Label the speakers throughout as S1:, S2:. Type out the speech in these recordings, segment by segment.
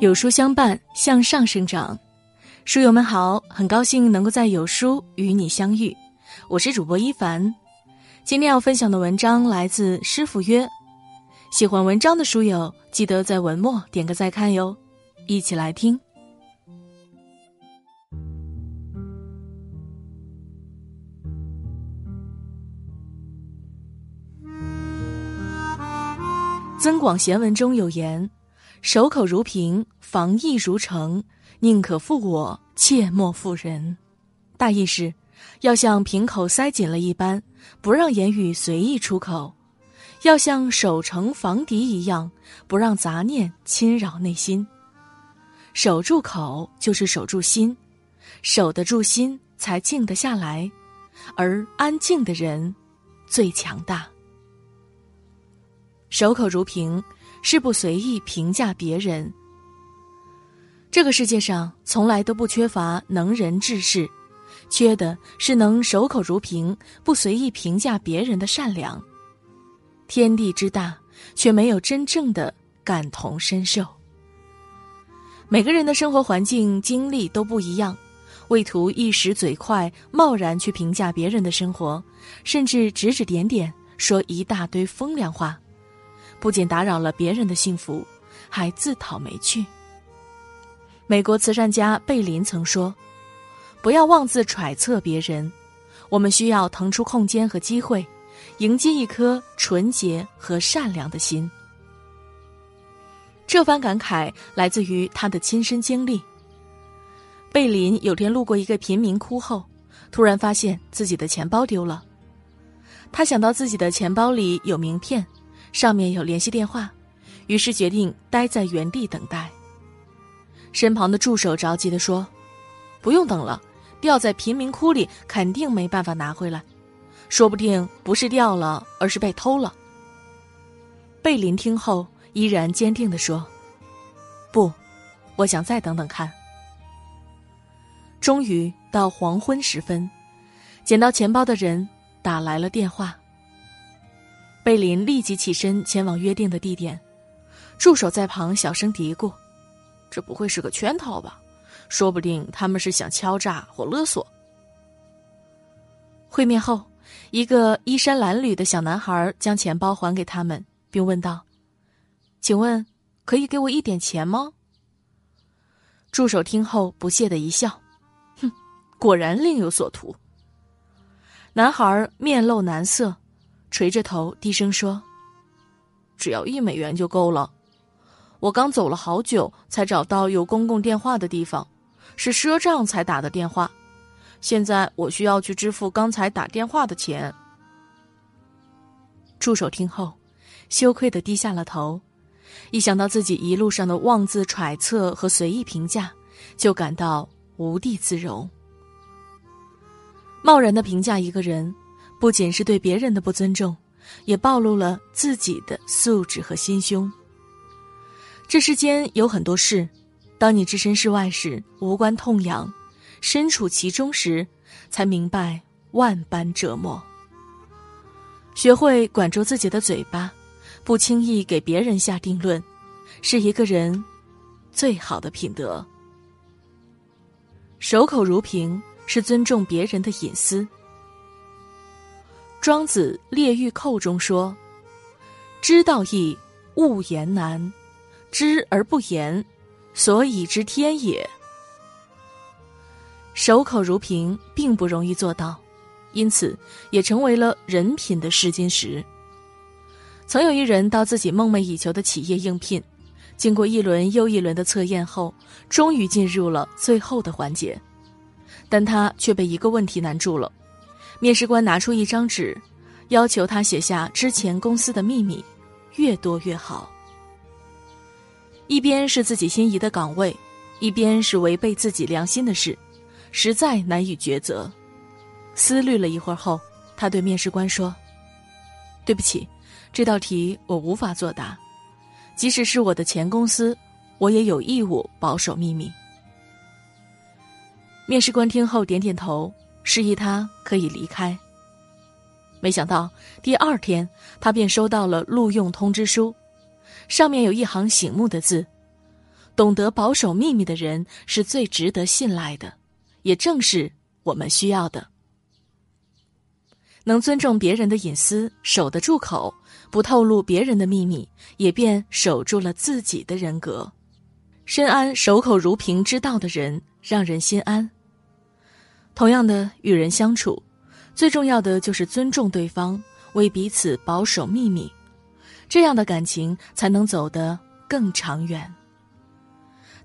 S1: 有书相伴，向上生长。书友们好，很高兴能够在有书与你相遇，我是主播一凡。今天要分享的文章来自师傅约，喜欢文章的书友记得在文末点个再看哟。一起来听。《增广贤文》中有言：“守口如瓶，防疫如城，宁可负我，切莫负人。”大意是，要像瓶口塞紧了一般，不让言语随意出口；要像守城防敌一样，不让杂念侵扰内心。守住口就是守住心，守得住心才静得下来，而安静的人最强大。守口如瓶，是不随意评价别人。这个世界上从来都不缺乏能人志士，缺的是能守口如瓶、不随意评价别人的善良。天地之大，却没有真正的感同身受。每个人的生活环境、经历都不一样，为图一时嘴快，贸然去评价别人的生活，甚至指指点点，说一大堆风凉话。不仅打扰了别人的幸福，还自讨没趣。美国慈善家贝林曾说：“不要妄自揣测别人，我们需要腾出空间和机会，迎接一颗纯洁和善良的心。”这番感慨来自于他的亲身经历。贝林有天路过一个贫民窟后，突然发现自己的钱包丢了。他想到自己的钱包里有名片。上面有联系电话，于是决定待在原地等待。身旁的助手着急地说：“不用等了，掉在贫民窟里，肯定没办法拿回来，说不定不是掉了，而是被偷了。”贝林听后依然坚定地说：“不，我想再等等看。”终于到黄昏时分，捡到钱包的人打来了电话。贝林立即起身前往约定的地点，助手在旁小声嘀咕：“这不会是个圈套吧？说不定他们是想敲诈或勒索。”会面后，一个衣衫褴褛的小男孩将钱包还给他们，并问道：“请问，可以给我一点钱吗？”助手听后不屑的一笑：“哼，果然另有所图。”男孩面露难色。垂着头，低声说：“只要一美元就够了。我刚走了好久，才找到有公共电话的地方，是赊账才打的电话。现在我需要去支付刚才打电话的钱。”助手听后，羞愧的低下了头。一想到自己一路上的妄自揣测和随意评价，就感到无地自容。贸然的评价一个人。不仅是对别人的不尊重，也暴露了自己的素质和心胸。这世间有很多事，当你置身事外时无关痛痒，身处其中时，才明白万般折磨。学会管住自己的嘴巴，不轻易给别人下定论，是一个人最好的品德。守口如瓶，是尊重别人的隐私。庄子《列玉寇》中说：“知道易，勿言难；知而不言，所以知天也。”守口如瓶并不容易做到，因此也成为了人品的试金石。曾有一人到自己梦寐以求的企业应聘，经过一轮又一轮的测验后，终于进入了最后的环节，但他却被一个问题难住了。面试官拿出一张纸，要求他写下之前公司的秘密，越多越好。一边是自己心仪的岗位，一边是违背自己良心的事，实在难以抉择。思虑了一会儿后，他对面试官说：“对不起，这道题我无法作答。即使是我的前公司，我也有义务保守秘密。”面试官听后点点头。示意他可以离开。没想到第二天，他便收到了录用通知书，上面有一行醒目的字：“懂得保守秘密的人是最值得信赖的，也正是我们需要的。能尊重别人的隐私，守得住口，不透露别人的秘密，也便守住了自己的人格。深谙守口如瓶之道的人，让人心安。同样的，与人相处。”最重要的就是尊重对方，为彼此保守秘密，这样的感情才能走得更长远。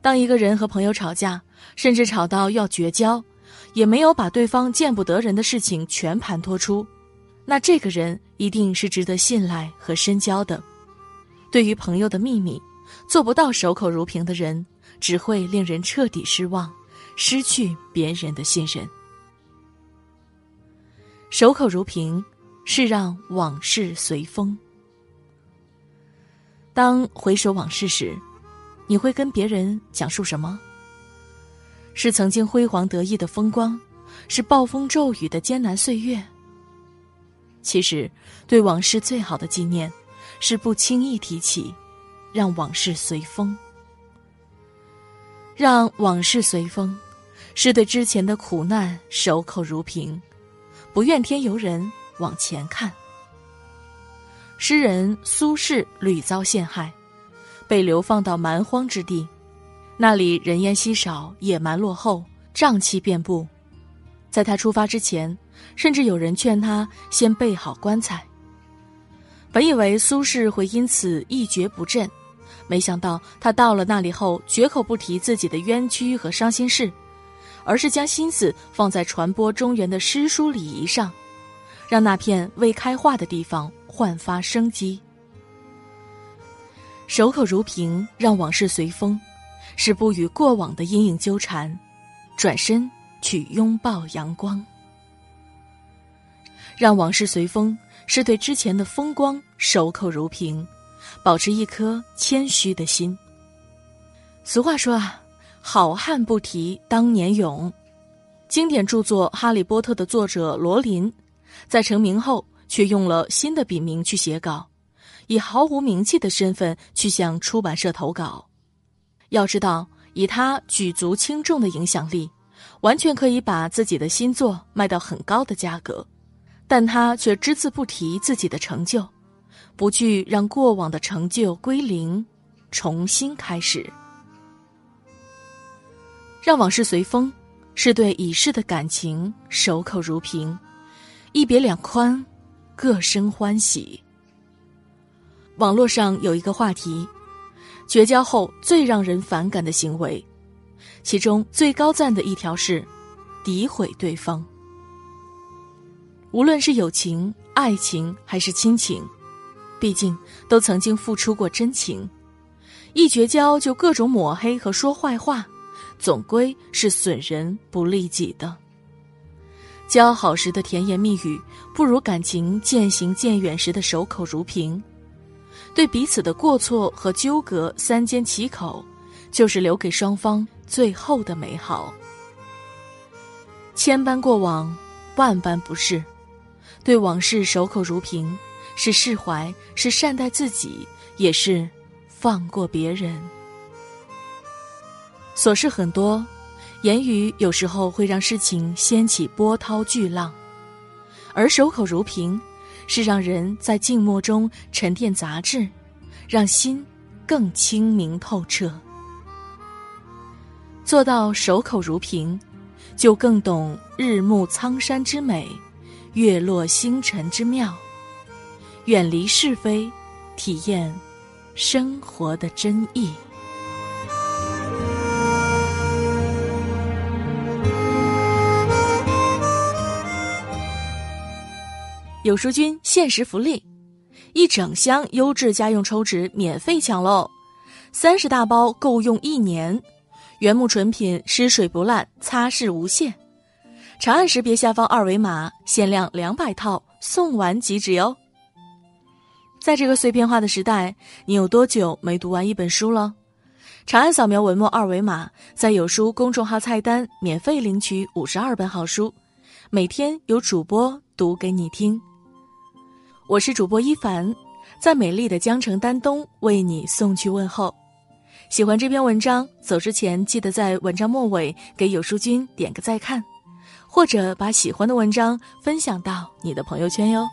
S1: 当一个人和朋友吵架，甚至吵到要绝交，也没有把对方见不得人的事情全盘托出，那这个人一定是值得信赖和深交的。对于朋友的秘密，做不到守口如瓶的人，只会令人彻底失望，失去别人的信任。守口如瓶，是让往事随风。当回首往事时，你会跟别人讲述什么？是曾经辉煌得意的风光，是暴风骤雨的艰难岁月。其实，对往事最好的纪念，是不轻易提起，让往事随风。让往事随风，是对之前的苦难守口如瓶。不怨天尤人，往前看。诗人苏轼屡遭陷害，被流放到蛮荒之地，那里人烟稀少，野蛮落后，瘴气遍布。在他出发之前，甚至有人劝他先备好棺材。本以为苏轼会因此一蹶不振，没想到他到了那里后，绝口不提自己的冤屈和伤心事。而是将心思放在传播中原的诗书礼仪上，让那片未开化的地方焕发生机。守口如瓶，让往事随风，是不与过往的阴影纠缠，转身去拥抱阳光。让往事随风，是对之前的风光守口如瓶，保持一颗谦虚的心。俗话说啊。好汉不提当年勇，经典著作《哈利波特》的作者罗琳，在成名后却用了新的笔名去写稿，以毫无名气的身份去向出版社投稿。要知道，以他举足轻重的影响力，完全可以把自己的新作卖到很高的价格，但他却只字不提自己的成就，不惧让过往的成就归零，重新开始。让往事随风，是对已逝的感情守口如瓶，一别两宽，各生欢喜。网络上有一个话题：绝交后最让人反感的行为，其中最高赞的一条是诋毁对方。无论是友情、爱情还是亲情，毕竟都曾经付出过真情，一绝交就各种抹黑和说坏话。总归是损人不利己的。交好时的甜言蜜语，不如感情渐行渐远时的守口如瓶。对彼此的过错和纠葛三缄其口，就是留给双方最后的美好。千般过往，万般不是。对往事守口如瓶，是释怀，是善待自己，也是放过别人。琐事很多，言语有时候会让事情掀起波涛巨浪，而守口如瓶，是让人在静默中沉淀杂质，让心更清明透彻。做到守口如瓶，就更懂日暮苍山之美，月落星辰之妙，远离是非，体验生活的真意。有书君限时福利，一整箱优质家用抽纸免费抢喽！三十大包够用一年，原木纯品，湿水不烂，擦拭无限。长按识别下方二维码，限量两百套，送完即止哟！在这个碎片化的时代，你有多久没读完一本书了？长按扫描文末二维码，在有书公众号菜单免费领取五十二本好书，每天有主播读给你听。我是主播一凡，在美丽的江城丹东为你送去问候。喜欢这篇文章，走之前记得在文章末尾给有书君点个再看，或者把喜欢的文章分享到你的朋友圈哟。